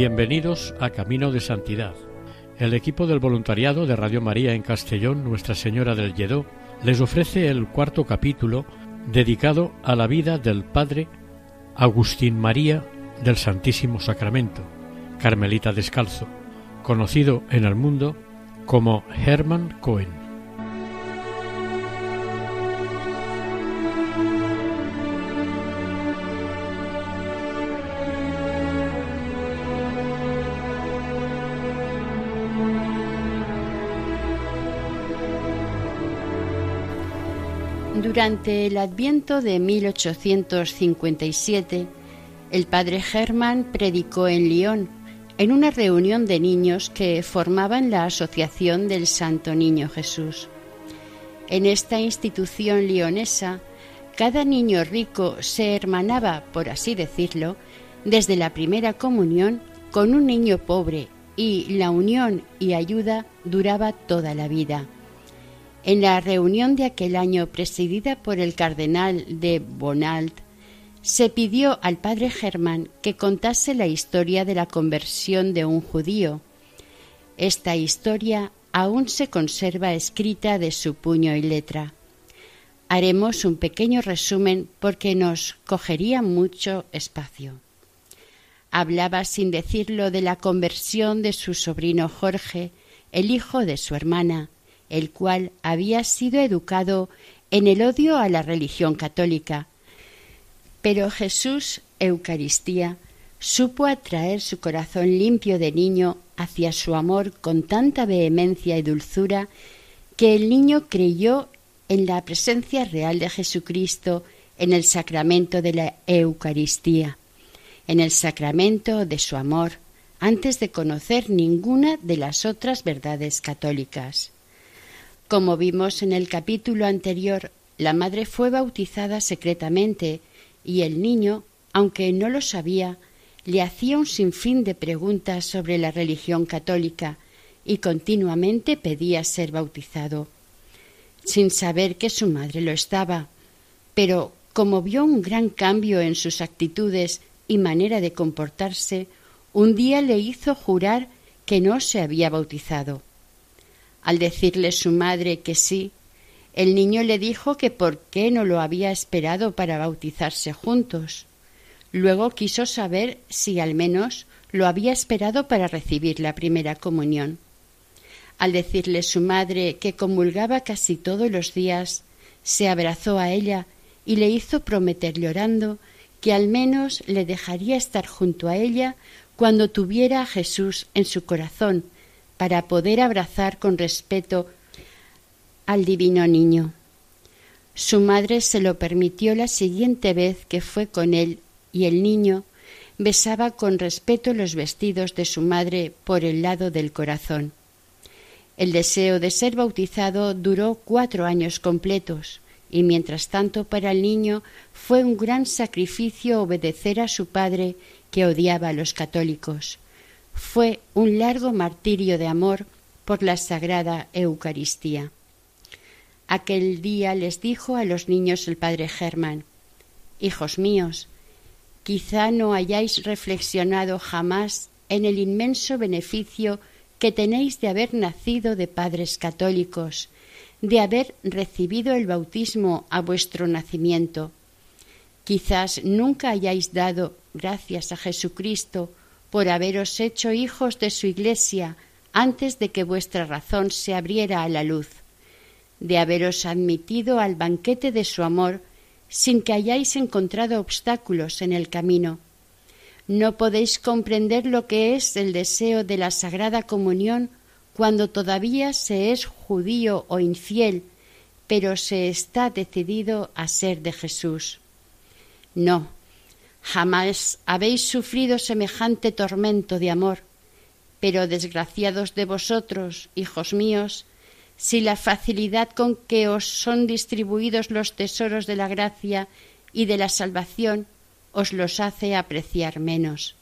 Bienvenidos a Camino de Santidad. El equipo del voluntariado de Radio María en Castellón, Nuestra Señora del Lledó, les ofrece el cuarto capítulo dedicado a la vida del Padre Agustín María del Santísimo Sacramento, Carmelita Descalzo, conocido en el mundo como Hermann Cohen. Durante el Adviento de 1857, el padre Germán predicó en Lyon, en una reunión de niños que formaban la Asociación del Santo Niño Jesús. En esta institución lionesa, cada niño rico se hermanaba, por así decirlo, desde la primera comunión con un niño pobre y la unión y ayuda duraba toda la vida. En la reunión de aquel año presidida por el cardenal de Bonald, se pidió al padre Germán que contase la historia de la conversión de un judío. Esta historia aún se conserva escrita de su puño y letra. Haremos un pequeño resumen porque nos cogería mucho espacio. Hablaba sin decirlo de la conversión de su sobrino Jorge, el hijo de su hermana, el cual había sido educado en el odio a la religión católica. Pero Jesús, Eucaristía, supo atraer su corazón limpio de niño hacia su amor con tanta vehemencia y dulzura que el niño creyó en la presencia real de Jesucristo en el sacramento de la Eucaristía, en el sacramento de su amor, antes de conocer ninguna de las otras verdades católicas. Como vimos en el capítulo anterior, la madre fue bautizada secretamente y el niño, aunque no lo sabía, le hacía un sinfín de preguntas sobre la religión católica y continuamente pedía ser bautizado, sin saber que su madre lo estaba. Pero como vio un gran cambio en sus actitudes y manera de comportarse, un día le hizo jurar que no se había bautizado. Al decirle su madre que sí, el niño le dijo que por qué no lo había esperado para bautizarse juntos. Luego quiso saber si al menos lo había esperado para recibir la primera comunión. Al decirle su madre que comulgaba casi todos los días, se abrazó a ella y le hizo prometer llorando que al menos le dejaría estar junto a ella cuando tuviera a Jesús en su corazón para poder abrazar con respeto al divino niño. Su madre se lo permitió la siguiente vez que fue con él y el niño besaba con respeto los vestidos de su madre por el lado del corazón. El deseo de ser bautizado duró cuatro años completos, y mientras tanto para el niño fue un gran sacrificio obedecer a su padre que odiaba a los católicos fue un largo martirio de amor por la sagrada Eucaristía. Aquel día les dijo a los niños el padre Germán Hijos míos, quizá no hayáis reflexionado jamás en el inmenso beneficio que tenéis de haber nacido de padres católicos, de haber recibido el bautismo a vuestro nacimiento. Quizás nunca hayáis dado gracias a Jesucristo por haberos hecho hijos de su Iglesia antes de que vuestra razón se abriera a la luz, de haberos admitido al banquete de su amor sin que hayáis encontrado obstáculos en el camino, no podéis comprender lo que es el deseo de la Sagrada Comunión cuando todavía se es judío o infiel, pero se está decidido a ser de Jesús. No, jamás habéis sufrido semejante tormento de amor, pero desgraciados de vosotros, hijos míos, si la facilidad con que os son distribuidos los tesoros de la gracia y de la salvación os los hace apreciar menos.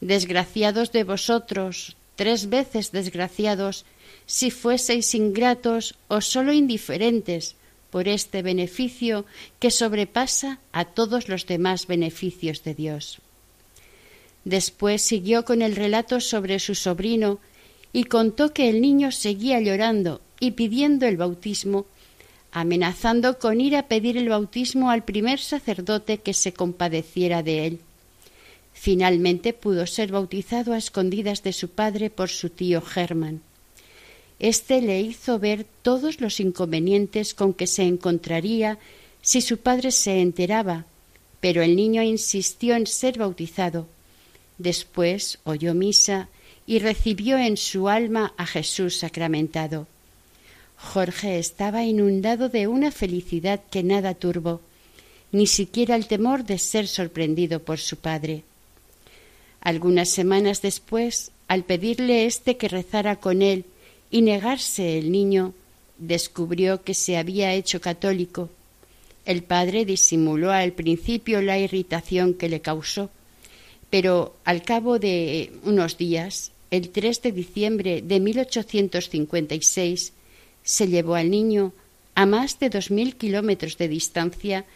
Desgraciados de vosotros, tres veces desgraciados, si fueseis ingratos o sólo indiferentes por este beneficio que sobrepasa a todos los demás beneficios de Dios. Después siguió con el relato sobre su sobrino y contó que el niño seguía llorando y pidiendo el bautismo, amenazando con ir a pedir el bautismo al primer sacerdote que se compadeciera de él. Finalmente pudo ser bautizado a escondidas de su padre por su tío Germán. Este le hizo ver todos los inconvenientes con que se encontraría si su padre se enteraba, pero el niño insistió en ser bautizado. Después oyó misa y recibió en su alma a Jesús sacramentado. Jorge estaba inundado de una felicidad que nada turbó, ni siquiera el temor de ser sorprendido por su padre. Algunas semanas después, al pedirle éste que rezara con él y negarse el niño, descubrió que se había hecho católico. El padre disimuló al principio la irritación que le causó, pero al cabo de unos días, el 3 de diciembre de 1856, se llevó al niño a más de dos mil kilómetros de distancia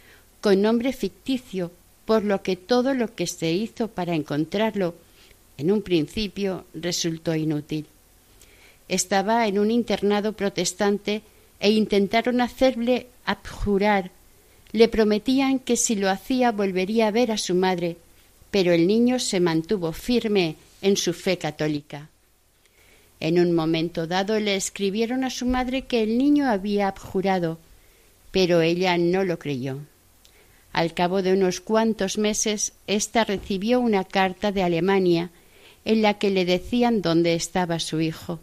con nombre ficticio, por lo que todo lo que se hizo para encontrarlo en un principio resultó inútil. Estaba en un internado protestante e intentaron hacerle abjurar. Le prometían que si lo hacía volvería a ver a su madre, pero el niño se mantuvo firme en su fe católica. En un momento dado le escribieron a su madre que el niño había abjurado, pero ella no lo creyó. Al cabo de unos cuantos meses, ésta recibió una carta de Alemania en la que le decían dónde estaba su hijo.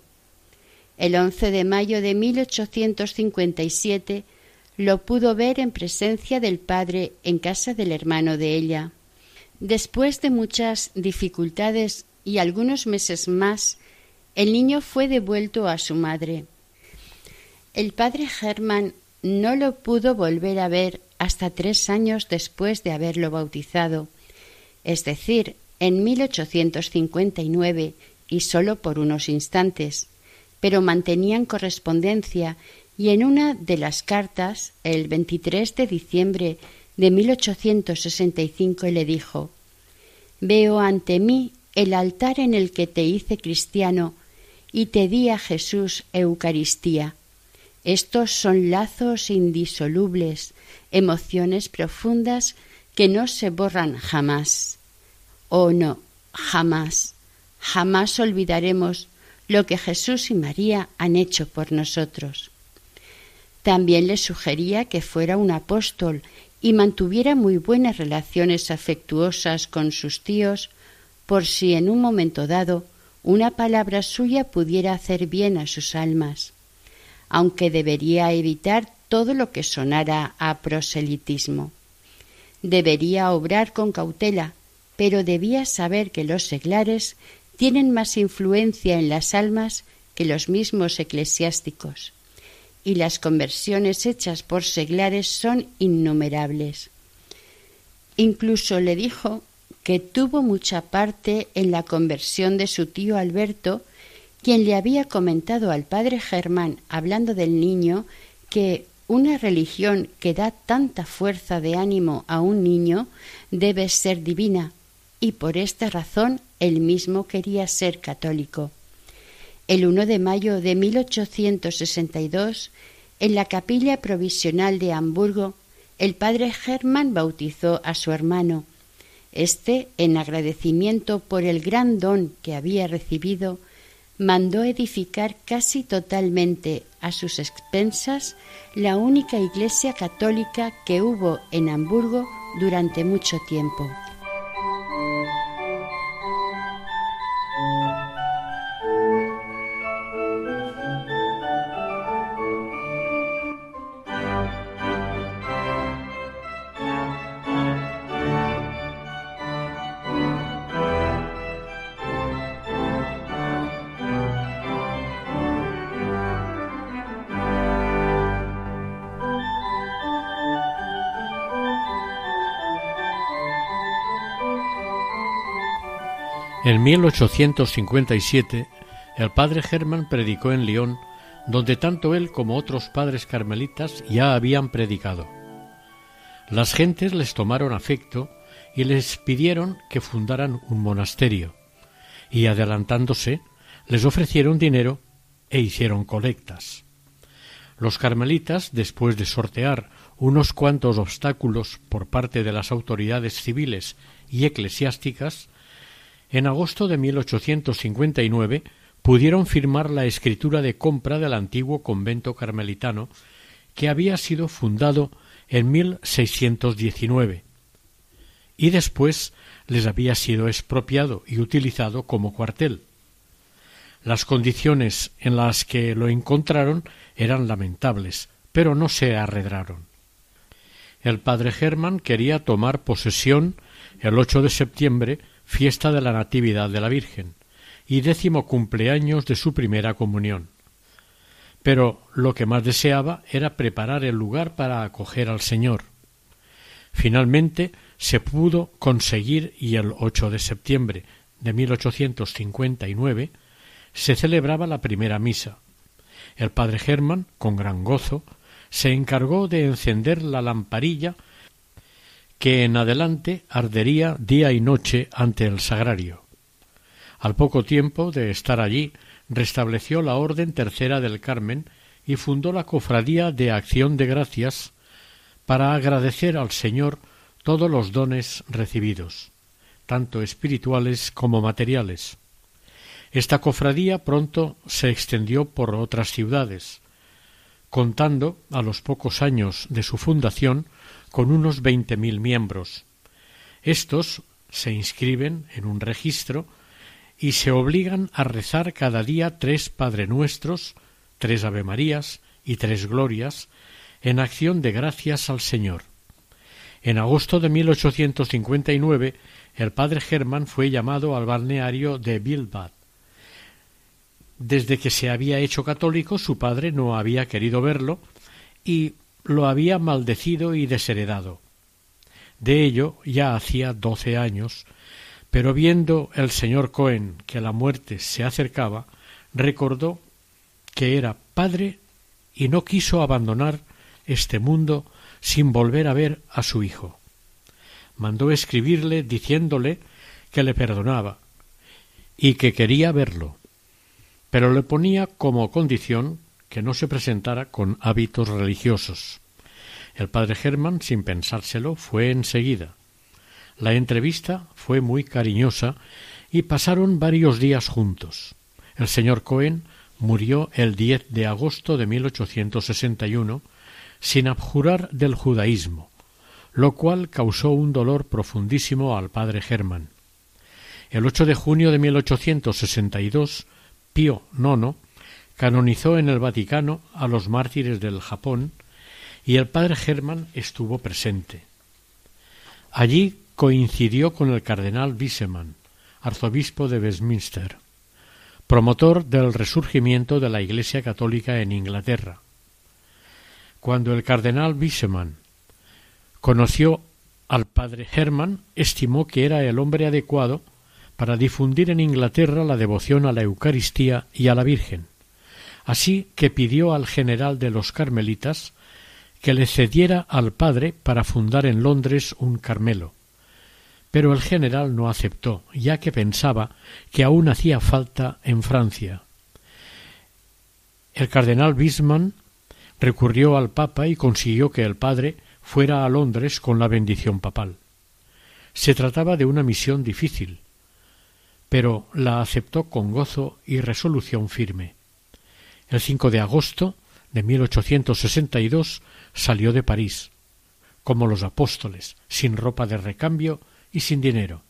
El 11 de mayo de 1857 lo pudo ver en presencia del padre en casa del hermano de ella. Después de muchas dificultades y algunos meses más, el niño fue devuelto a su madre. El padre Germán no lo pudo volver a ver hasta tres años después de haberlo bautizado, es decir, en 1859 y sólo por unos instantes, pero mantenían correspondencia y en una de las cartas, el 23 de diciembre de 1865, le dijo Veo ante mí el altar en el que te hice cristiano y te di a Jesús Eucaristía. Estos son lazos indisolubles, emociones profundas que no se borran jamás. Oh no, jamás, jamás olvidaremos lo que Jesús y María han hecho por nosotros. También le sugería que fuera un apóstol y mantuviera muy buenas relaciones afectuosas con sus tíos, por si en un momento dado una palabra suya pudiera hacer bien a sus almas, aunque debería evitar todo lo que sonara a proselitismo. Debería obrar con cautela, pero debía saber que los seglares tienen más influencia en las almas que los mismos eclesiásticos, y las conversiones hechas por seglares son innumerables. Incluso le dijo que tuvo mucha parte en la conversión de su tío Alberto, quien le había comentado al padre Germán, hablando del niño, que una religión que da tanta fuerza de ánimo a un niño debe ser divina, y por esta razón él mismo quería ser católico. El 1 de mayo de 1862, en la capilla provisional de Hamburgo, el padre Germán bautizó a su hermano, este, en agradecimiento por el gran don que había recibido, mandó edificar casi totalmente a sus expensas la única iglesia católica que hubo en Hamburgo durante mucho tiempo. En 1857, el padre Germán predicó en Lyon, donde tanto él como otros padres carmelitas ya habían predicado. Las gentes les tomaron afecto y les pidieron que fundaran un monasterio, y adelantándose, les ofrecieron dinero e hicieron colectas. Los carmelitas, después de sortear unos cuantos obstáculos por parte de las autoridades civiles y eclesiásticas, en agosto de 1859 pudieron firmar la escritura de compra del antiguo convento carmelitano que había sido fundado en 1619 y después les había sido expropiado y utilizado como cuartel. Las condiciones en las que lo encontraron eran lamentables, pero no se arredraron. El padre Germán quería tomar posesión el 8 de septiembre fiesta de la Natividad de la Virgen y décimo cumpleaños de su primera comunión. Pero lo que más deseaba era preparar el lugar para acoger al Señor. Finalmente se pudo conseguir y el 8 de septiembre de 1859 se celebraba la primera misa. El padre Germán, con gran gozo, se encargó de encender la lamparilla que en adelante ardería día y noche ante el sagrario. Al poco tiempo de estar allí, restableció la Orden Tercera del Carmen y fundó la Cofradía de Acción de Gracias para agradecer al Señor todos los dones recibidos, tanto espirituales como materiales. Esta cofradía pronto se extendió por otras ciudades, contando, a los pocos años de su fundación, con unos veinte mil miembros. Estos se inscriben en un registro y se obligan a rezar cada día tres Padre Nuestros, tres Ave Marías y tres Glorias en acción de gracias al Señor. En agosto de 1859 el padre Germán fue llamado al balneario de Bilbao. Desde que se había hecho católico su padre no había querido verlo y lo había maldecido y desheredado. De ello ya hacía doce años, pero viendo el señor Cohen que la muerte se acercaba, recordó que era padre y no quiso abandonar este mundo sin volver a ver a su hijo. Mandó escribirle diciéndole que le perdonaba y que quería verlo, pero le ponía como condición que no se presentara con hábitos religiosos. El padre Germán, sin pensárselo, fue enseguida. La entrevista fue muy cariñosa y pasaron varios días juntos. El señor Cohen murió el 10 de agosto de 1861 sin abjurar del judaísmo, lo cual causó un dolor profundísimo al padre Germán. El 8 de junio de 1862, Pío IX canonizó en el Vaticano a los mártires del Japón y el padre Germán estuvo presente. Allí coincidió con el cardenal Wiseman, arzobispo de Westminster, promotor del resurgimiento de la Iglesia católica en Inglaterra. Cuando el cardenal Wiseman conoció al padre Germán, estimó que era el hombre adecuado para difundir en Inglaterra la devoción a la Eucaristía y a la Virgen así que pidió al general de los carmelitas que le cediera al padre para fundar en Londres un Carmelo. Pero el general no aceptó, ya que pensaba que aún hacía falta en Francia. El cardenal Bisman recurrió al Papa y consiguió que el padre fuera a Londres con la bendición papal. Se trataba de una misión difícil, pero la aceptó con gozo y resolución firme. El 5 de agosto de 1862 salió de París, como los apóstoles, sin ropa de recambio y sin dinero.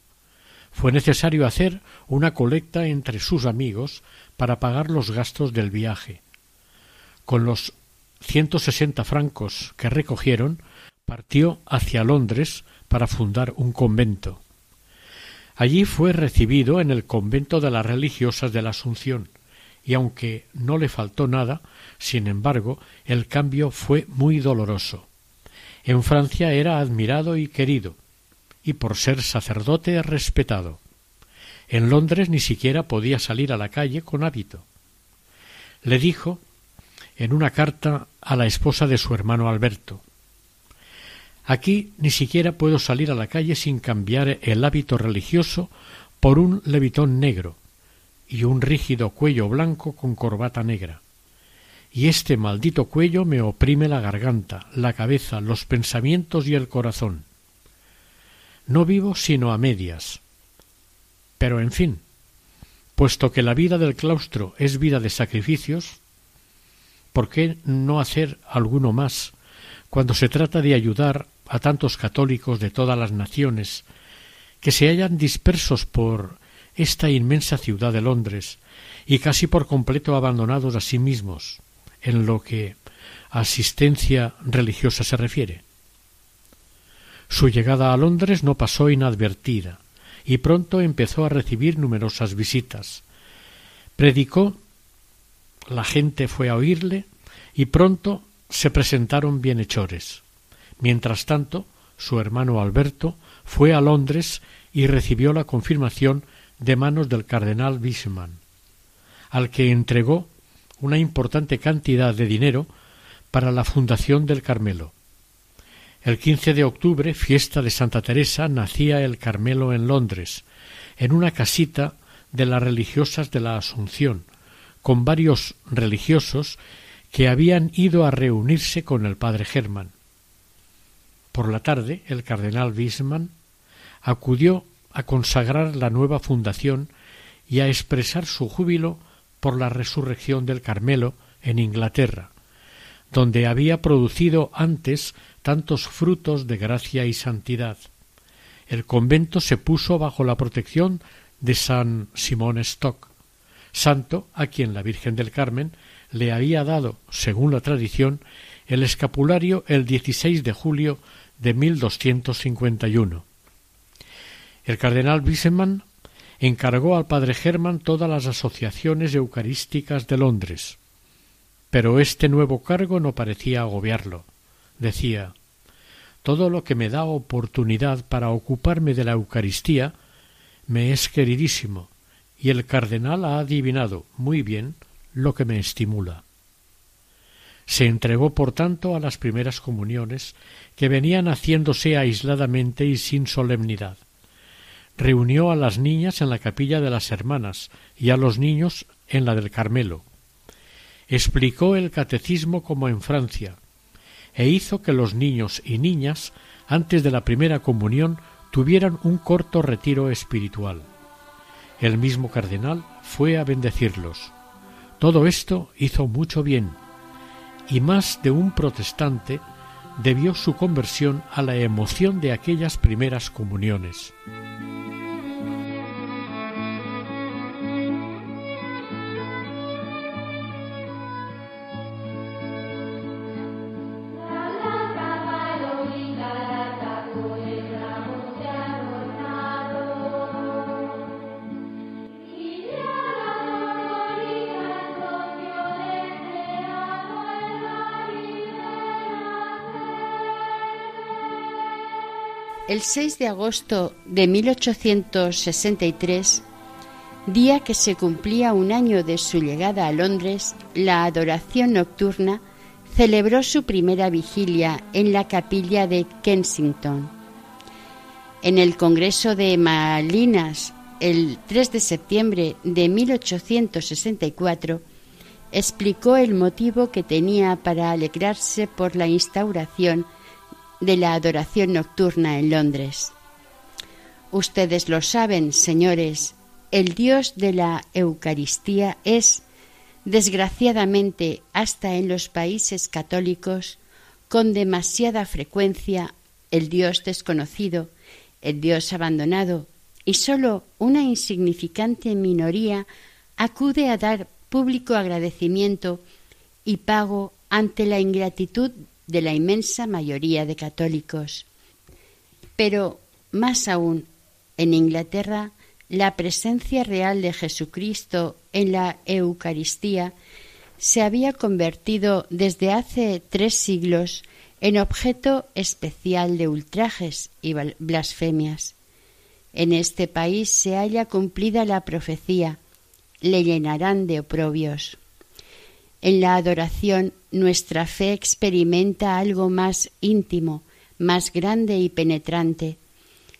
Fue necesario hacer una colecta entre sus amigos para pagar los gastos del viaje. Con los ciento sesenta francos que recogieron, partió hacia Londres para fundar un convento. Allí fue recibido en el convento de las religiosas de la Asunción, y aunque no le faltó nada, sin embargo, el cambio fue muy doloroso. En Francia era admirado y querido, y por ser sacerdote respetado. En Londres ni siquiera podía salir a la calle con hábito. Le dijo en una carta a la esposa de su hermano Alberto Aquí ni siquiera puedo salir a la calle sin cambiar el hábito religioso por un levitón negro y un rígido cuello blanco con corbata negra. Y este maldito cuello me oprime la garganta, la cabeza, los pensamientos y el corazón. No vivo sino a medias. Pero en fin, puesto que la vida del claustro es vida de sacrificios, ¿por qué no hacer alguno más cuando se trata de ayudar a tantos católicos de todas las naciones que se hallan dispersos por esta inmensa ciudad de Londres y casi por completo abandonados a sí mismos en lo que asistencia religiosa se refiere. Su llegada a Londres no pasó inadvertida y pronto empezó a recibir numerosas visitas. Predicó, la gente fue a oírle y pronto se presentaron bienhechores. Mientras tanto, su hermano Alberto fue a Londres y recibió la confirmación de manos del cardenal Wiseman, al que entregó una importante cantidad de dinero para la fundación del Carmelo. El 15 de octubre, fiesta de Santa Teresa, nacía el Carmelo en Londres, en una casita de las religiosas de la Asunción, con varios religiosos que habían ido a reunirse con el padre Germán. Por la tarde, el cardenal Wiesmann acudió a consagrar la nueva fundación y a expresar su júbilo por la resurrección del Carmelo en Inglaterra, donde había producido antes tantos frutos de gracia y santidad. El convento se puso bajo la protección de San Simón Stock, santo a quien la Virgen del Carmen le había dado, según la tradición, el escapulario el 16 de julio de 1251. El cardenal Wiseman encargó al padre Germán todas las asociaciones eucarísticas de Londres. Pero este nuevo cargo no parecía agobiarlo. Decía Todo lo que me da oportunidad para ocuparme de la Eucaristía me es queridísimo, y el cardenal ha adivinado muy bien lo que me estimula. Se entregó, por tanto, a las primeras comuniones, que venían haciéndose aisladamente y sin solemnidad. Reunió a las niñas en la capilla de las hermanas y a los niños en la del Carmelo. Explicó el catecismo como en Francia, e hizo que los niños y niñas, antes de la primera comunión, tuvieran un corto retiro espiritual. El mismo cardenal fue a bendecirlos. Todo esto hizo mucho bien, y más de un protestante debió su conversión a la emoción de aquellas primeras comuniones. El 6 de agosto de 1863, día que se cumplía un año de su llegada a Londres, la adoración nocturna celebró su primera vigilia en la capilla de Kensington. En el Congreso de Malinas, el 3 de septiembre de 1864, explicó el motivo que tenía para alegrarse por la instauración de la adoración nocturna en Londres. Ustedes lo saben, señores, el Dios de la Eucaristía es, desgraciadamente, hasta en los países católicos, con demasiada frecuencia, el Dios desconocido, el Dios abandonado, y sólo una insignificante minoría acude a dar público agradecimiento y pago ante la ingratitud de la inmensa mayoría de católicos. Pero, más aún, en Inglaterra, la presencia real de Jesucristo en la Eucaristía se había convertido desde hace tres siglos en objeto especial de ultrajes y blasfemias. En este país se halla cumplida la profecía, le llenarán de oprobios. En la adoración nuestra fe experimenta algo más íntimo, más grande y penetrante.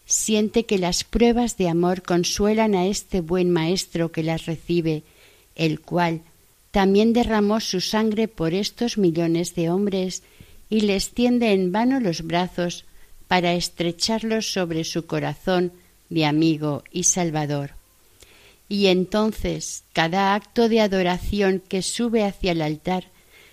Siente que las pruebas de amor consuelan a este buen Maestro que las recibe, el cual también derramó su sangre por estos millones de hombres y les tiende en vano los brazos para estrecharlos sobre su corazón de amigo y salvador. Y entonces cada acto de adoración que sube hacia el altar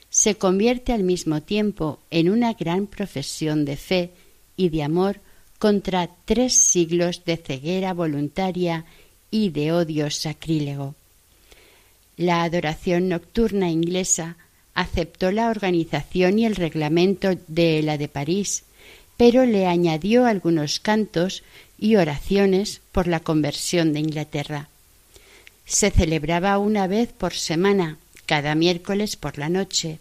se convierte al mismo tiempo en una gran profesión de fe y de amor contra tres siglos de ceguera voluntaria y de odio sacrílego. La adoración nocturna inglesa aceptó la organización y el reglamento de la de París, pero le añadió algunos cantos y oraciones por la conversión de Inglaterra. Se celebraba una vez por semana, cada miércoles por la noche,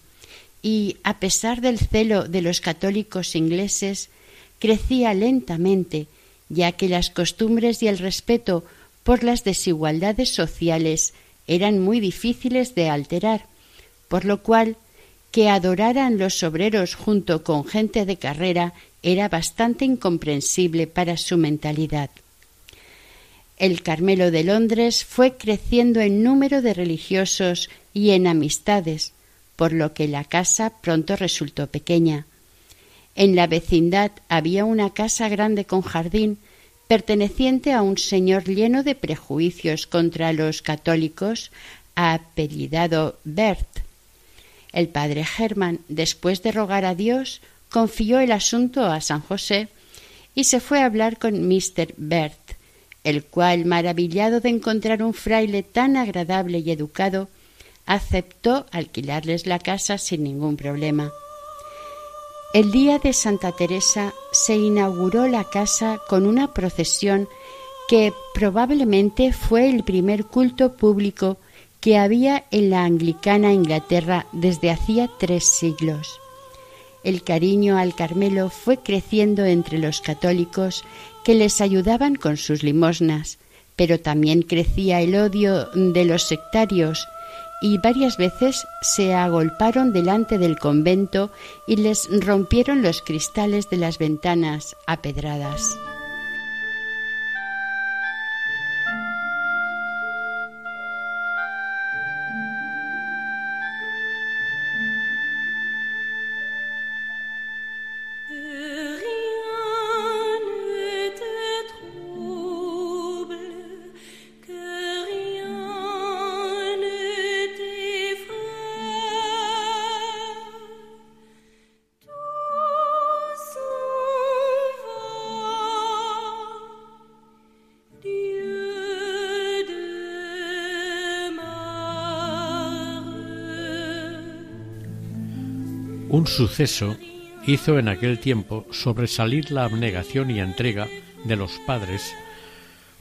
y, a pesar del celo de los católicos ingleses, crecía lentamente, ya que las costumbres y el respeto por las desigualdades sociales eran muy difíciles de alterar, por lo cual que adoraran los obreros junto con gente de carrera era bastante incomprensible para su mentalidad. El Carmelo de Londres fue creciendo en número de religiosos y en amistades, por lo que la casa pronto resultó pequeña. En la vecindad había una casa grande con jardín, perteneciente a un señor lleno de prejuicios contra los católicos, apellidado Bert. El padre Germán, después de rogar a Dios, confió el asunto a San José y se fue a hablar con Mr. Bert, el cual, maravillado de encontrar un fraile tan agradable y educado, aceptó alquilarles la casa sin ningún problema. El día de Santa Teresa se inauguró la casa con una procesión que probablemente fue el primer culto público que había en la anglicana Inglaterra desde hacía tres siglos. El cariño al Carmelo fue creciendo entre los católicos que les ayudaban con sus limosnas, pero también crecía el odio de los sectarios y varias veces se agolparon delante del convento y les rompieron los cristales de las ventanas a suceso hizo en aquel tiempo sobresalir la abnegación y entrega de los padres,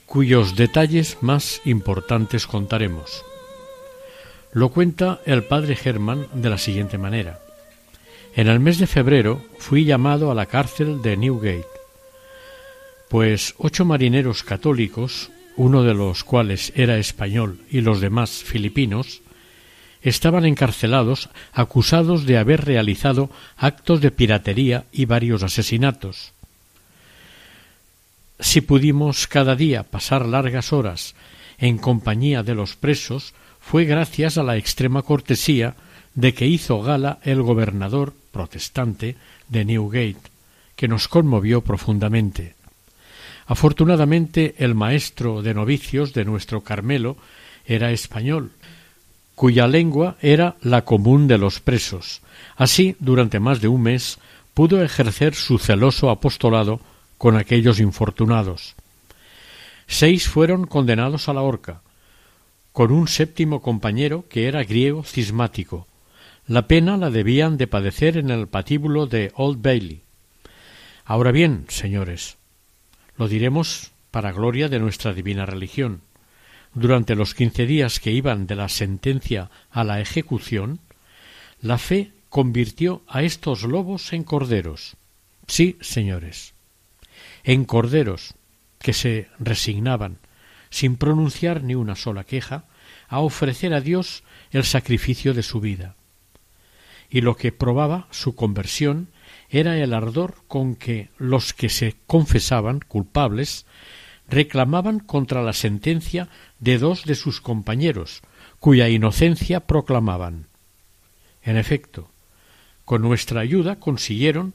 cuyos detalles más importantes contaremos. Lo cuenta el padre Germán de la siguiente manera. En el mes de febrero fui llamado a la cárcel de Newgate, pues ocho marineros católicos, uno de los cuales era español y los demás filipinos, estaban encarcelados acusados de haber realizado actos de piratería y varios asesinatos. Si pudimos cada día pasar largas horas en compañía de los presos, fue gracias a la extrema cortesía de que hizo gala el gobernador protestante de Newgate, que nos conmovió profundamente. Afortunadamente el maestro de novicios de nuestro Carmelo era español, cuya lengua era la común de los presos. Así, durante más de un mes, pudo ejercer su celoso apostolado con aquellos infortunados. Seis fueron condenados a la horca, con un séptimo compañero que era griego cismático. La pena la debían de padecer en el patíbulo de Old Bailey. Ahora bien, señores, lo diremos para gloria de nuestra divina religión durante los quince días que iban de la sentencia a la ejecución, la fe convirtió a estos lobos en corderos. Sí, señores, en corderos, que se resignaban, sin pronunciar ni una sola queja, a ofrecer a Dios el sacrificio de su vida. Y lo que probaba su conversión era el ardor con que los que se confesaban culpables reclamaban contra la sentencia de dos de sus compañeros, cuya inocencia proclamaban. En efecto, con nuestra ayuda consiguieron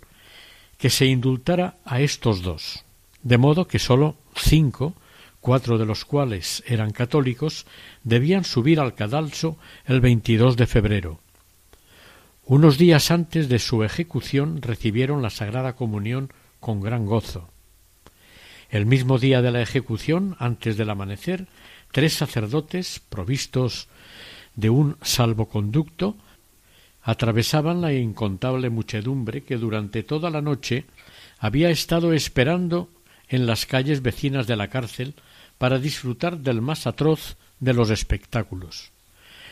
que se indultara a estos dos, de modo que sólo cinco, cuatro de los cuales eran católicos, debían subir al cadalso el 22 de febrero. Unos días antes de su ejecución recibieron la Sagrada Comunión con gran gozo. El mismo día de la ejecución, antes del amanecer, tres sacerdotes, provistos de un salvoconducto, atravesaban la incontable muchedumbre que durante toda la noche había estado esperando en las calles vecinas de la cárcel para disfrutar del más atroz de los espectáculos.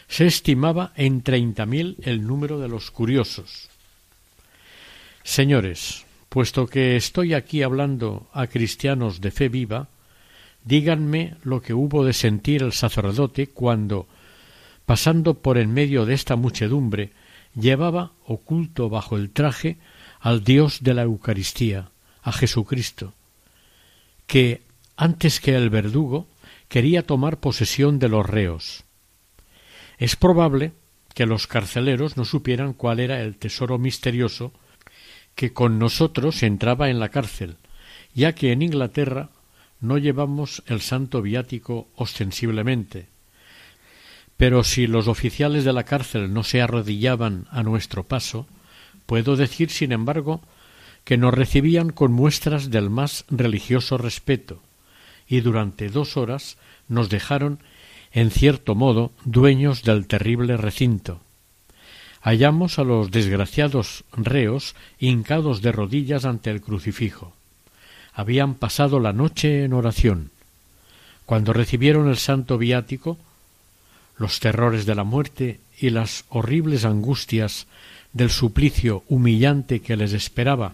Se estimaba en treinta mil el número de los curiosos. Señores, puesto que estoy aquí hablando a cristianos de fe viva, díganme lo que hubo de sentir el sacerdote cuando, pasando por en medio de esta muchedumbre, llevaba oculto bajo el traje al Dios de la Eucaristía, a Jesucristo, que, antes que el verdugo, quería tomar posesión de los reos. Es probable que los carceleros no supieran cuál era el tesoro misterioso que con nosotros entraba en la cárcel, ya que en Inglaterra no llevamos el santo viático ostensiblemente, pero si los oficiales de la cárcel no se arrodillaban a nuestro paso, puedo decir, sin embargo, que nos recibían con muestras del más religioso respeto, y durante dos horas nos dejaron, en cierto modo, dueños del terrible recinto. Hallamos a los desgraciados reos hincados de rodillas ante el crucifijo. Habían pasado la noche en oración. Cuando recibieron el santo viático, los terrores de la muerte y las horribles angustias del suplicio humillante que les esperaba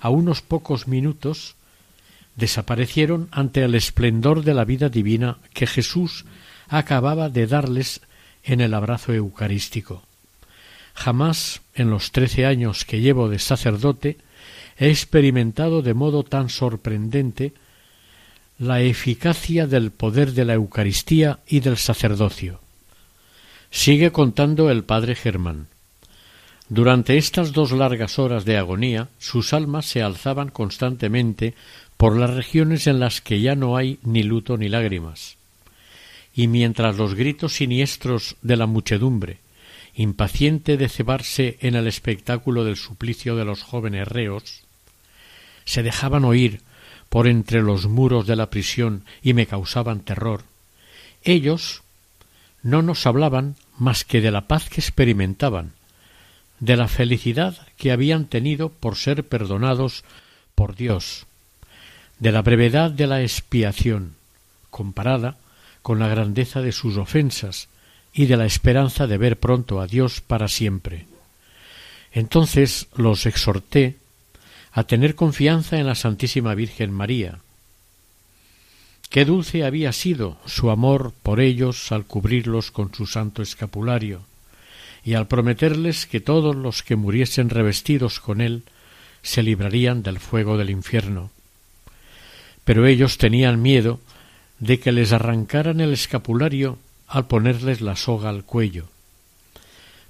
a unos pocos minutos, desaparecieron ante el esplendor de la vida divina que Jesús acababa de darles en el abrazo eucarístico. Jamás en los trece años que llevo de sacerdote he experimentado de modo tan sorprendente la eficacia del poder de la Eucaristía y del sacerdocio. Sigue contando el padre Germán. Durante estas dos largas horas de agonía, sus almas se alzaban constantemente por las regiones en las que ya no hay ni luto ni lágrimas. Y mientras los gritos siniestros de la muchedumbre, impaciente de cebarse en el espectáculo del suplicio de los jóvenes reos, se dejaban oír por entre los muros de la prisión y me causaban terror, ellos, no nos hablaban más que de la paz que experimentaban, de la felicidad que habían tenido por ser perdonados por Dios, de la brevedad de la expiación, comparada con la grandeza de sus ofensas y de la esperanza de ver pronto a Dios para siempre. Entonces los exhorté a tener confianza en la Santísima Virgen María, Qué dulce había sido su amor por ellos al cubrirlos con su santo escapulario, y al prometerles que todos los que muriesen revestidos con él se librarían del fuego del infierno. Pero ellos tenían miedo de que les arrancaran el escapulario al ponerles la soga al cuello.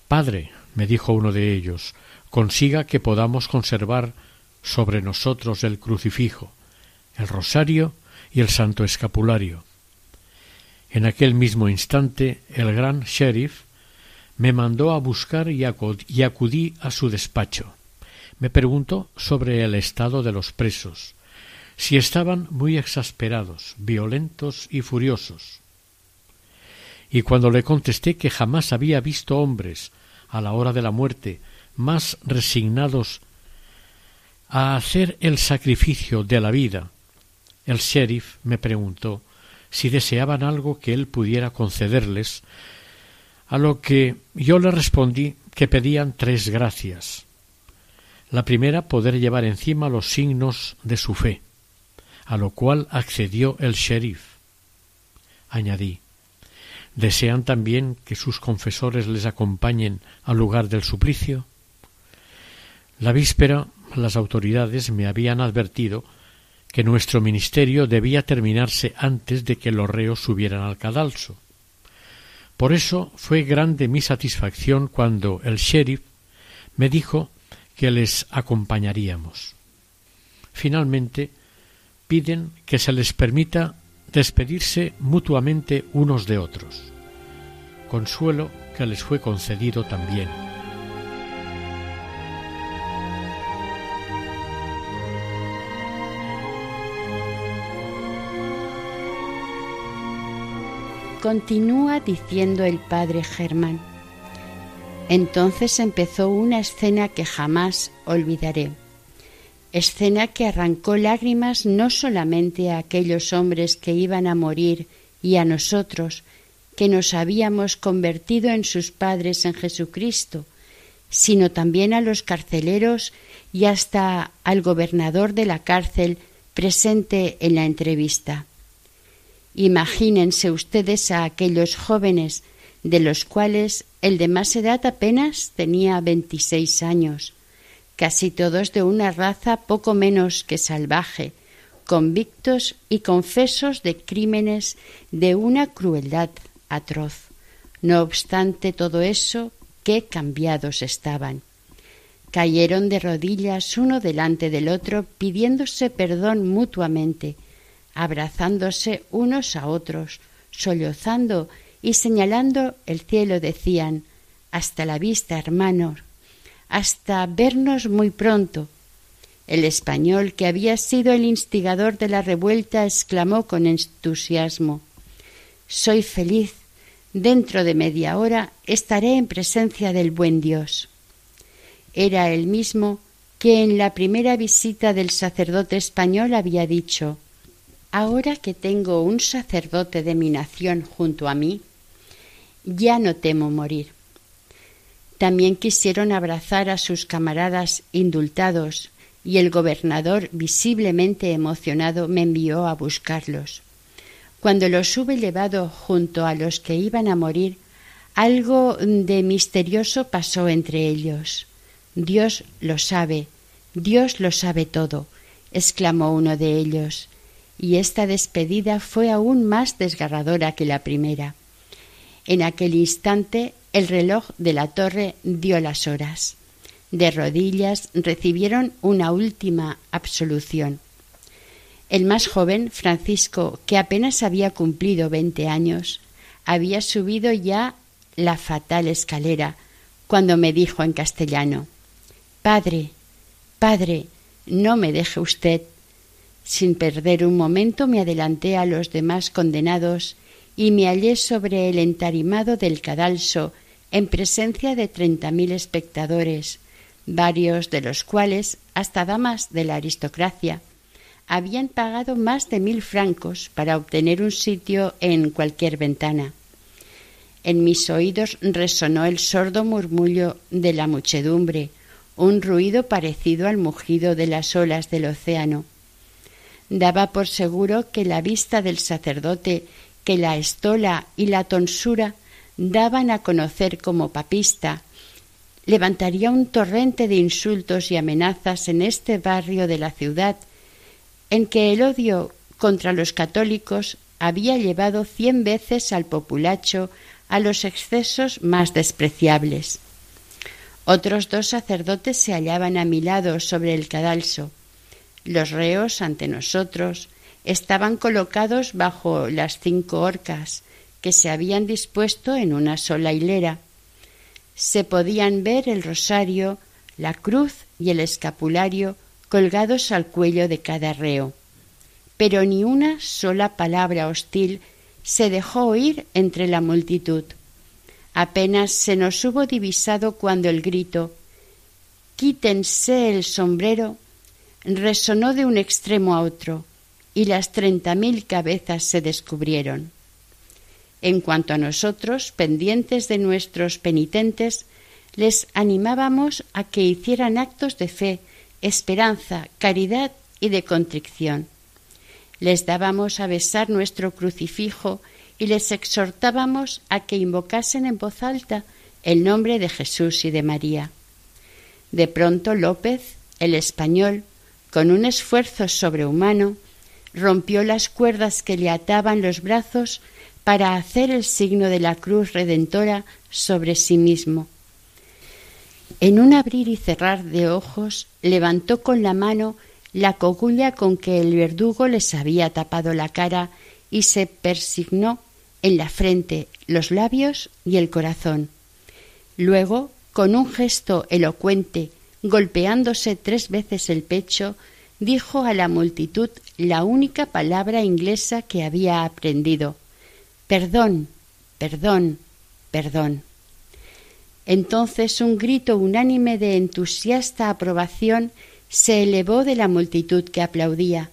Padre, me dijo uno de ellos, consiga que podamos conservar sobre nosotros el crucifijo, el rosario y el santo escapulario. En aquel mismo instante el gran sheriff me mandó a buscar y, acudí a su despacho. Me preguntó sobre el estado de los presos, si estaban muy exasperados, violentos y furiosos. Y cuando le contesté que jamás había visto hombres a la hora de la muerte más resignados a hacer el sacrificio de la vida el sheriff me preguntó si deseaban algo que él pudiera concederles, a lo que yo le respondí que pedían tres gracias. La primera, poder llevar encima los signos de su fe, a lo cual accedió el sheriff. Añadí ¿Desean también que sus confesores les acompañen al lugar del suplicio? La víspera las autoridades me habían advertido que nuestro ministerio debía terminarse antes de que los reos subieran al cadalso. Por eso fue grande mi satisfacción cuando el sheriff me dijo que les acompañaríamos. Finalmente, piden que se les permita despedirse mutuamente unos de otros, consuelo que les fue concedido también. Continúa diciendo el padre Germán. Entonces empezó una escena que jamás olvidaré escena que arrancó lágrimas no solamente a aquellos hombres que iban a morir y a nosotros, que nos habíamos convertido en sus padres en Jesucristo, sino también a los carceleros y hasta al gobernador de la cárcel presente en la entrevista. Imagínense ustedes a aquellos jóvenes, de los cuales el de más edad apenas tenía veintiséis años, casi todos de una raza poco menos que salvaje, convictos y confesos de crímenes de una crueldad atroz. No obstante todo eso, qué cambiados estaban. Cayeron de rodillas uno delante del otro, pidiéndose perdón mutuamente, abrazándose unos a otros, sollozando y señalando el cielo decían Hasta la vista, hermanos, hasta vernos muy pronto. El español, que había sido el instigador de la revuelta, exclamó con entusiasmo Soy feliz. Dentro de media hora estaré en presencia del buen Dios. Era el mismo que en la primera visita del sacerdote español había dicho Ahora que tengo un sacerdote de mi nación junto a mí, ya no temo morir. También quisieron abrazar a sus camaradas indultados y el gobernador, visiblemente emocionado, me envió a buscarlos. Cuando los hube llevado junto a los que iban a morir, algo de misterioso pasó entre ellos. Dios lo sabe, Dios lo sabe todo, exclamó uno de ellos, y esta despedida fue aún más desgarradora que la primera. En aquel instante el reloj de la torre dio las horas. De rodillas recibieron una última absolución. El más joven, Francisco, que apenas había cumplido veinte años, había subido ya la fatal escalera cuando me dijo en castellano Padre, padre, no me deje usted. Sin perder un momento me adelanté a los demás condenados y me hallé sobre el entarimado del cadalso en presencia de treinta mil espectadores, varios de los cuales, hasta damas de la aristocracia, habían pagado más de mil francos para obtener un sitio en cualquier ventana. En mis oídos resonó el sordo murmullo de la muchedumbre, un ruido parecido al mugido de las olas del océano. Daba por seguro que la vista del sacerdote, que la estola y la tonsura daban a conocer como papista, levantaría un torrente de insultos y amenazas en este barrio de la ciudad, en que el odio contra los católicos había llevado cien veces al populacho a los excesos más despreciables. Otros dos sacerdotes se hallaban a mi lado sobre el cadalso. Los reos ante nosotros estaban colocados bajo las cinco horcas, que se habían dispuesto en una sola hilera. Se podían ver el rosario, la cruz y el escapulario colgados al cuello de cada reo. Pero ni una sola palabra hostil se dejó oír entre la multitud. Apenas se nos hubo divisado cuando el grito Quítense el sombrero resonó de un extremo a otro, y las treinta mil cabezas se descubrieron. En cuanto a nosotros, pendientes de nuestros penitentes, les animábamos a que hicieran actos de fe, esperanza, caridad y de contrición. Les dábamos a besar nuestro crucifijo y les exhortábamos a que invocasen en voz alta el nombre de Jesús y de María. De pronto López, el español, con un esfuerzo sobrehumano, rompió las cuerdas que le ataban los brazos para hacer el signo de la cruz redentora sobre sí mismo. En un abrir y cerrar de ojos levantó con la mano la cogulla con que el verdugo les había tapado la cara y se persignó en la frente, los labios y el corazón. Luego, con un gesto elocuente, golpeándose tres veces el pecho, dijo a la multitud la única palabra inglesa que había aprendido Perdón, perdón, perdón. Entonces un grito unánime de entusiasta aprobación se elevó de la multitud que aplaudía,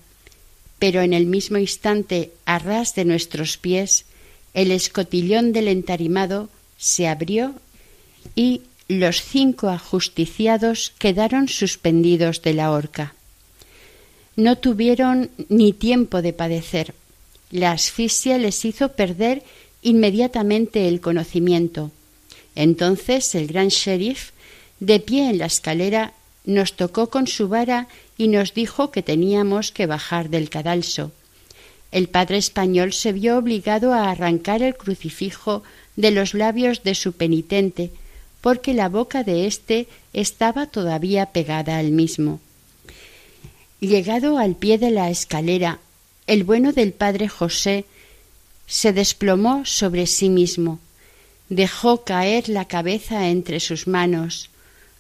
pero en el mismo instante, a ras de nuestros pies, el escotillón del entarimado se abrió y los cinco ajusticiados quedaron suspendidos de la horca. No tuvieron ni tiempo de padecer. La asfixia les hizo perder inmediatamente el conocimiento. Entonces el gran sheriff, de pie en la escalera, nos tocó con su vara y nos dijo que teníamos que bajar del cadalso. El padre español se vio obligado a arrancar el crucifijo de los labios de su penitente, porque la boca de éste estaba todavía pegada al mismo. Llegado al pie de la escalera, el bueno del padre José se desplomó sobre sí mismo, dejó caer la cabeza entre sus manos,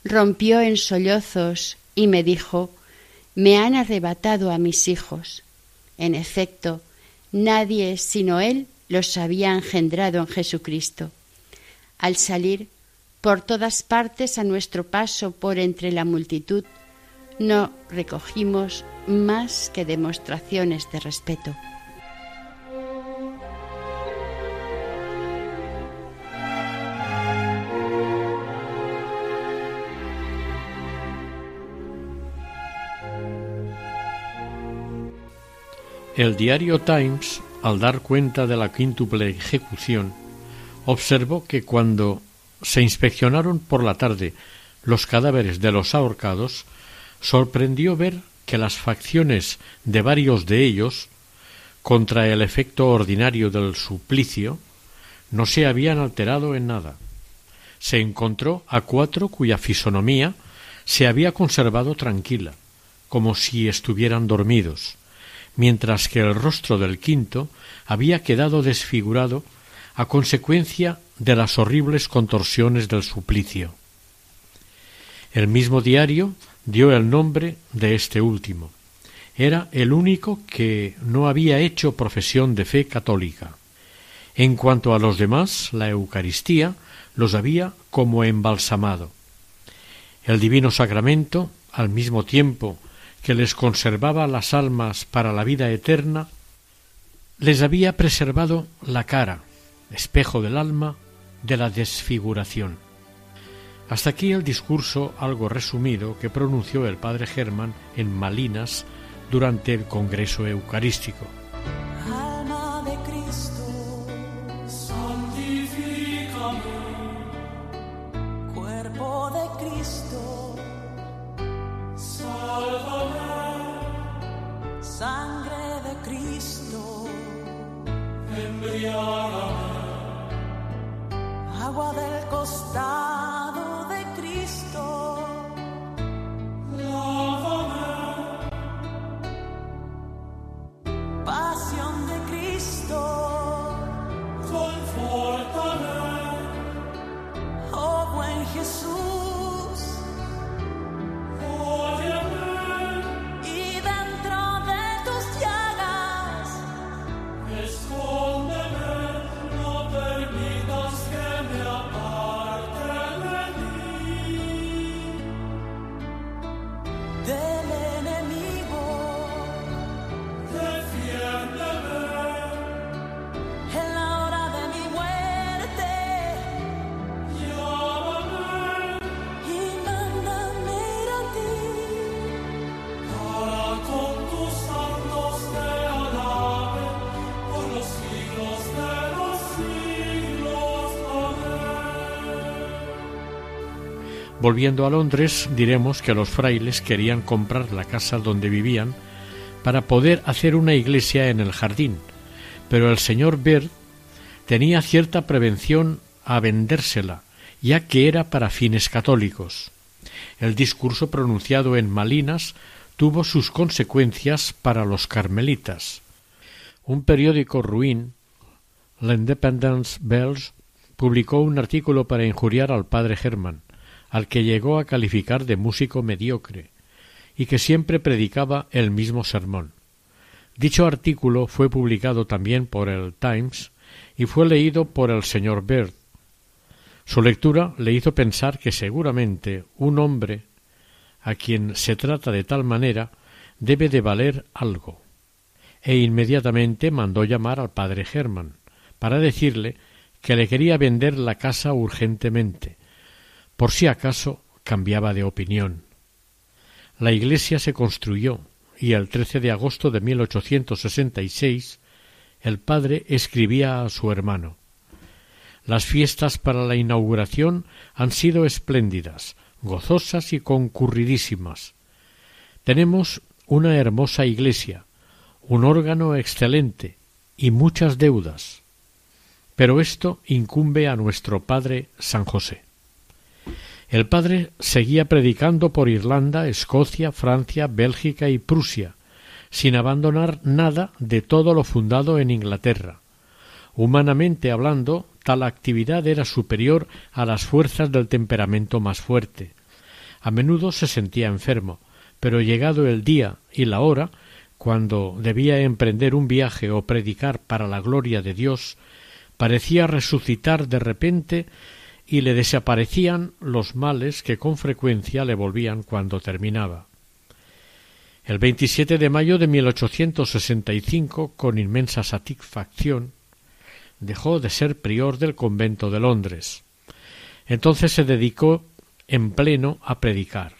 rompió en sollozos y me dijo Me han arrebatado a mis hijos. En efecto, nadie sino Él los había engendrado en Jesucristo. Al salir por todas partes a nuestro paso por entre la multitud, no recogimos más que demostraciones de respeto. El diario Times, al dar cuenta de la quíntuple ejecución, observó que cuando se inspeccionaron por la tarde los cadáveres de los ahorcados, sorprendió ver que las facciones de varios de ellos, contra el efecto ordinario del suplicio, no se habían alterado en nada. Se encontró a cuatro cuya fisonomía se había conservado tranquila, como si estuvieran dormidos, mientras que el rostro del quinto había quedado desfigurado a consecuencia de las horribles contorsiones del suplicio. El mismo diario dio el nombre de este último. Era el único que no había hecho profesión de fe católica. En cuanto a los demás, la Eucaristía los había como embalsamado. El divino sacramento, al mismo tiempo que les conservaba las almas para la vida eterna, les había preservado la cara, espejo del alma, de la desfiguración. Hasta aquí el discurso algo resumido que pronunció el padre Germán en Malinas durante el Congreso Eucarístico. agua del costado de Volviendo a Londres, diremos que los frailes querían comprar la casa donde vivían para poder hacer una iglesia en el jardín, pero el señor Bird tenía cierta prevención a vendérsela, ya que era para fines católicos. El discurso pronunciado en Malinas tuvo sus consecuencias para los carmelitas. Un periódico ruin, la Independence Bells, publicó un artículo para injuriar al padre Herman, al que llegó a calificar de músico mediocre, y que siempre predicaba el mismo sermón. Dicho artículo fue publicado también por el Times y fue leído por el señor Bird. Su lectura le hizo pensar que seguramente un hombre a quien se trata de tal manera debe de valer algo, e inmediatamente mandó llamar al padre Herman para decirle que le quería vender la casa urgentemente, por si acaso cambiaba de opinión. La iglesia se construyó y el 13 de agosto de 1866 el padre escribía a su hermano Las fiestas para la inauguración han sido espléndidas, gozosas y concurridísimas. Tenemos una hermosa iglesia, un órgano excelente y muchas deudas. Pero esto incumbe a nuestro padre San José. El padre seguía predicando por Irlanda, Escocia, Francia, Bélgica y Prusia, sin abandonar nada de todo lo fundado en Inglaterra. Humanamente hablando, tal actividad era superior a las fuerzas del temperamento más fuerte. A menudo se sentía enfermo, pero llegado el día y la hora, cuando debía emprender un viaje o predicar para la gloria de Dios, parecía resucitar de repente y le desaparecían los males que con frecuencia le volvían cuando terminaba. El 27 de mayo de 1865, con inmensa satisfacción, dejó de ser prior del convento de Londres. Entonces se dedicó en pleno a predicar.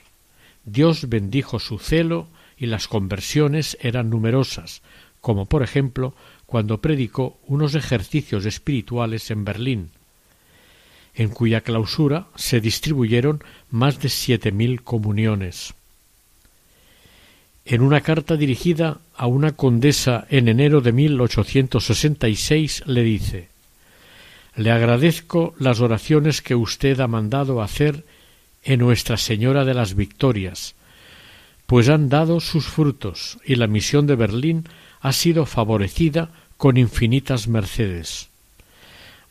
Dios bendijo su celo y las conversiones eran numerosas, como por ejemplo cuando predicó unos ejercicios espirituales en Berlín, en cuya clausura se distribuyeron más de siete mil comuniones. En una carta dirigida a una condesa en enero de 1866 le dice Le agradezco las oraciones que usted ha mandado hacer en Nuestra Señora de las Victorias, pues han dado sus frutos y la misión de Berlín ha sido favorecida con infinitas mercedes.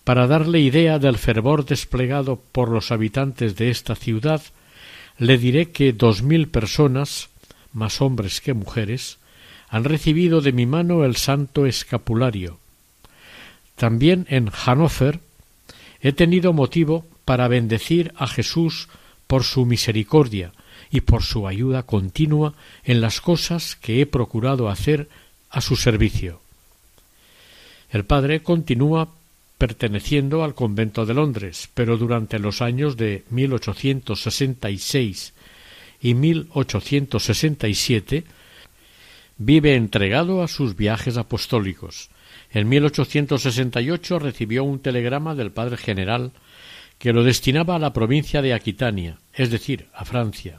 Para darle idea del fervor desplegado por los habitantes de esta ciudad, le diré que dos mil personas, más hombres que mujeres, han recibido de mi mano el santo escapulario. También en Hannover he tenido motivo para bendecir a Jesús por su misericordia y por su ayuda continua en las cosas que he procurado hacer a su servicio. El padre continúa perteneciendo al convento de Londres, pero durante los años de 1866 y 1867 vive entregado a sus viajes apostólicos. En 1868 recibió un telegrama del padre general que lo destinaba a la provincia de Aquitania, es decir, a Francia.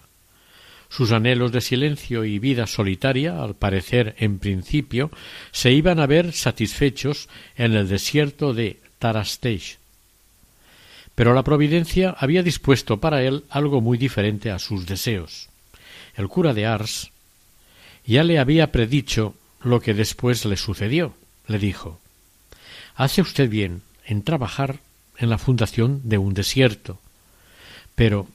Sus anhelos de silencio y vida solitaria, al parecer en principio, se iban a ver satisfechos en el desierto de pero la providencia había dispuesto para él algo muy diferente a sus deseos. El cura de Ars ya le había predicho lo que después le sucedió. Le dijo Hace usted bien en trabajar en la fundación de un desierto, pero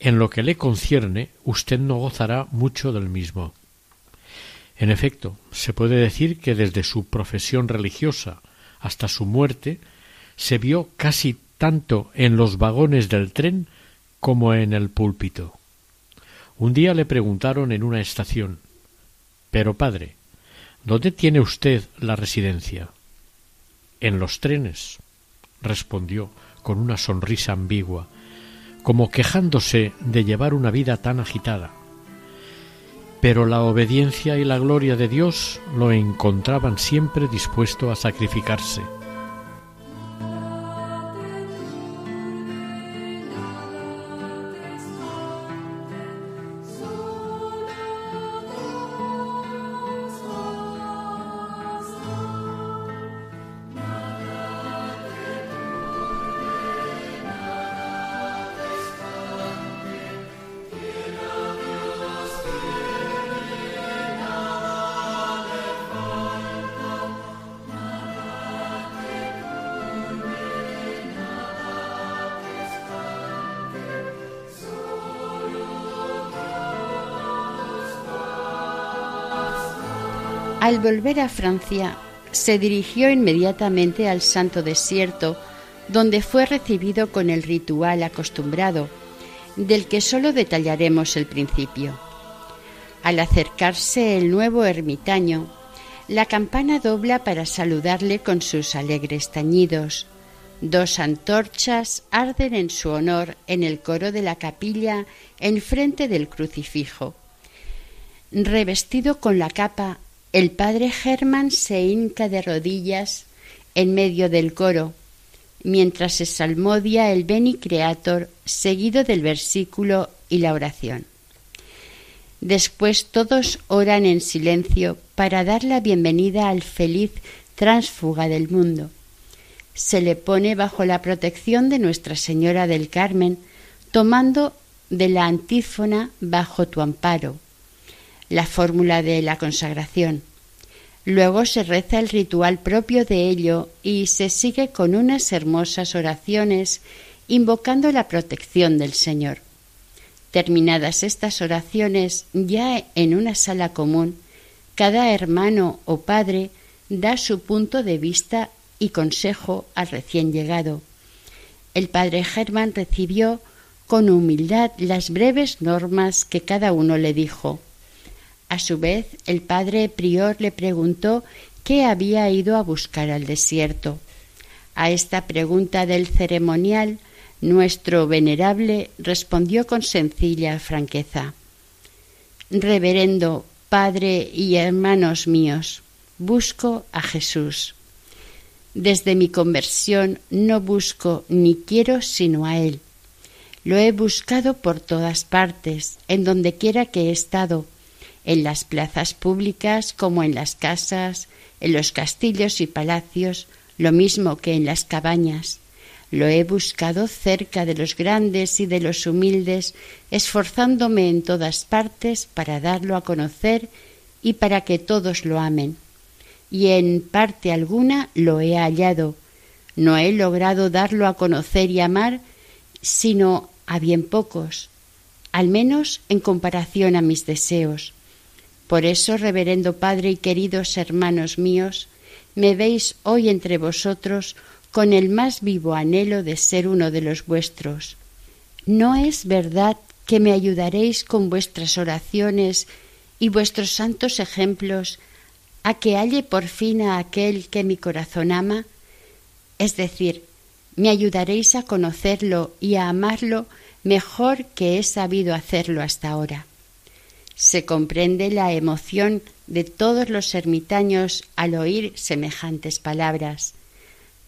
en lo que le concierne usted no gozará mucho del mismo. En efecto, se puede decir que desde su profesión religiosa hasta su muerte, se vio casi tanto en los vagones del tren como en el púlpito. Un día le preguntaron en una estación Pero, padre, ¿dónde tiene usted la residencia? En los trenes, respondió con una sonrisa ambigua, como quejándose de llevar una vida tan agitada pero la obediencia y la gloria de Dios lo encontraban siempre dispuesto a sacrificarse. Volver a Francia, se dirigió inmediatamente al Santo Desierto, donde fue recibido con el ritual acostumbrado, del que solo detallaremos el principio. Al acercarse el nuevo ermitaño, la campana dobla para saludarle con sus alegres tañidos. Dos antorchas arden en su honor en el coro de la capilla enfrente del crucifijo. Revestido con la capa, el padre Germán se hinca de rodillas en medio del coro, mientras se salmodia el Beni Creator seguido del versículo y la oración. Después todos oran en silencio para dar la bienvenida al feliz tránsfuga del mundo. Se le pone bajo la protección de Nuestra Señora del Carmen, tomando de la antífona bajo tu amparo, la fórmula de la consagración. Luego se reza el ritual propio de ello y se sigue con unas hermosas oraciones invocando la protección del Señor. Terminadas estas oraciones, ya en una sala común, cada hermano o padre da su punto de vista y consejo al recién llegado. El padre Germán recibió con humildad las breves normas que cada uno le dijo. A su vez, el padre prior le preguntó qué había ido a buscar al desierto. A esta pregunta del ceremonial, nuestro venerable respondió con sencilla franqueza Reverendo Padre y hermanos míos, busco a Jesús. Desde mi conversión no busco ni quiero sino a Él. Lo he buscado por todas partes, en donde quiera que he estado, en las plazas públicas como en las casas, en los castillos y palacios, lo mismo que en las cabañas. Lo he buscado cerca de los grandes y de los humildes, esforzándome en todas partes para darlo a conocer y para que todos lo amen. Y en parte alguna lo he hallado. No he logrado darlo a conocer y amar, sino a bien pocos, al menos en comparación a mis deseos. Por eso, reverendo Padre y queridos hermanos míos, me veis hoy entre vosotros con el más vivo anhelo de ser uno de los vuestros. ¿No es verdad que me ayudaréis con vuestras oraciones y vuestros santos ejemplos a que halle por fin a aquel que mi corazón ama? Es decir, me ayudaréis a conocerlo y a amarlo mejor que he sabido hacerlo hasta ahora. Se comprende la emoción de todos los ermitaños al oír semejantes palabras.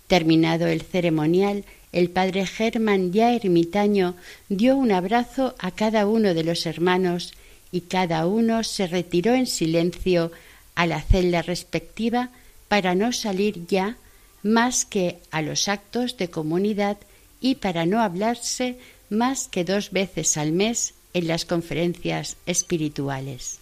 Terminado el ceremonial, el padre Germán, ya ermitaño, dio un abrazo a cada uno de los hermanos y cada uno se retiró en silencio a la celda respectiva para no salir ya más que a los actos de comunidad y para no hablarse más que dos veces al mes en las conferencias espirituales.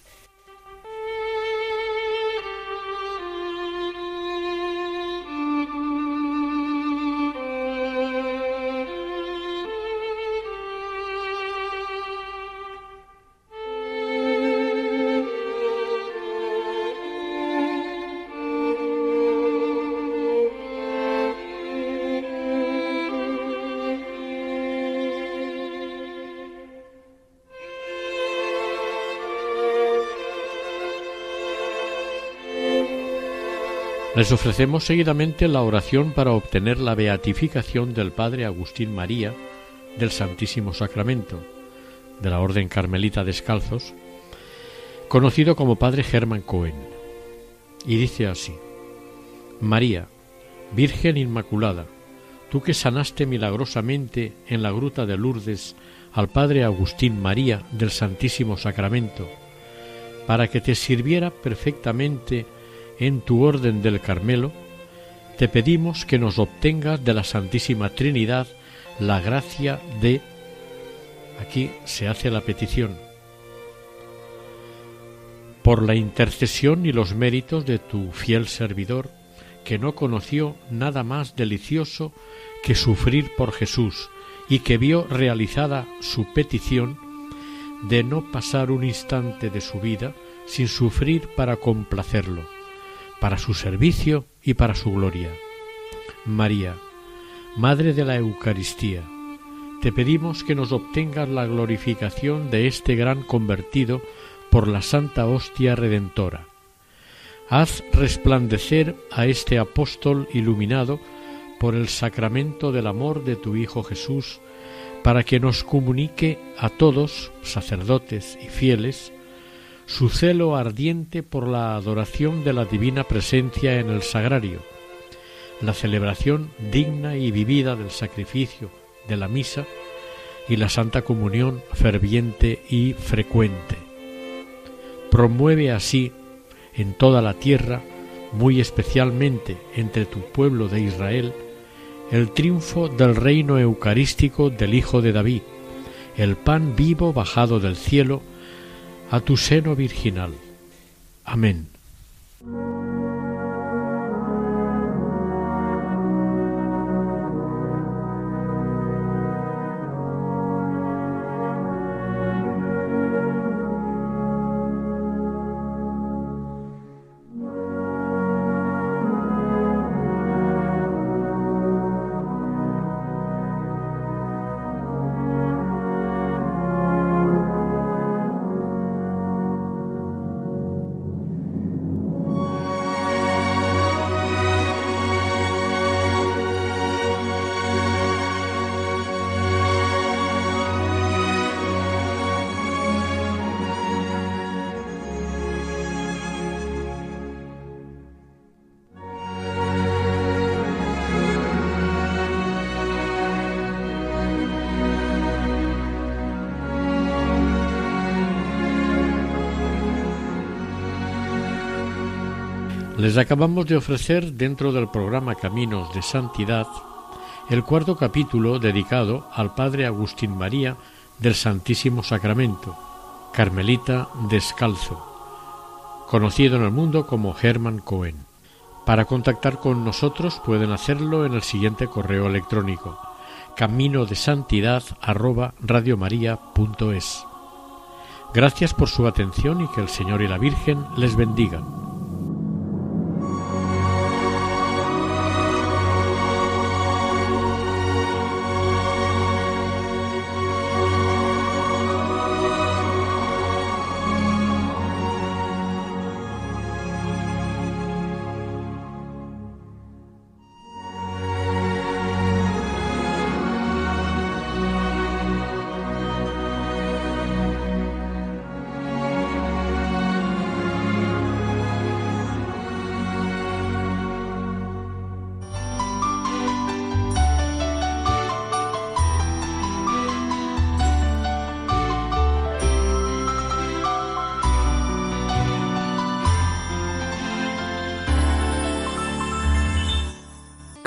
Les ofrecemos seguidamente la oración para obtener la beatificación del Padre Agustín María del Santísimo Sacramento, de la Orden Carmelita Descalzos, conocido como Padre Germán Cohen. Y dice así, María, Virgen Inmaculada, tú que sanaste milagrosamente en la gruta de Lourdes al Padre Agustín María del Santísimo Sacramento, para que te sirviera perfectamente en tu orden del Carmelo, te pedimos que nos obtengas de la Santísima Trinidad la gracia de... Aquí se hace la petición. Por la intercesión y los méritos de tu fiel servidor, que no conoció nada más delicioso que sufrir por Jesús y que vio realizada su petición de no pasar un instante de su vida sin sufrir para complacerlo para su servicio y para su gloria. María, Madre de la Eucaristía, te pedimos que nos obtengas la glorificación de este gran convertido por la Santa Hostia Redentora. Haz resplandecer a este apóstol iluminado por el sacramento del amor de tu Hijo Jesús, para que nos comunique a todos, sacerdotes y fieles, su celo ardiente por la adoración de la divina presencia en el sagrario, la celebración digna y vivida del sacrificio de la misa y la Santa Comunión ferviente y frecuente. Promueve así en toda la tierra, muy especialmente entre tu pueblo de Israel, el triunfo del reino eucarístico del Hijo de David, el pan vivo bajado del cielo a tu seno virginal. Amén. Les acabamos de ofrecer dentro del programa Caminos de Santidad el cuarto capítulo dedicado al Padre Agustín María del Santísimo Sacramento, Carmelita Descalzo, conocido en el mundo como Hermann Cohen. Para contactar con nosotros pueden hacerlo en el siguiente correo electrónico camino de santidad Gracias por su atención y que el Señor y la Virgen les bendigan.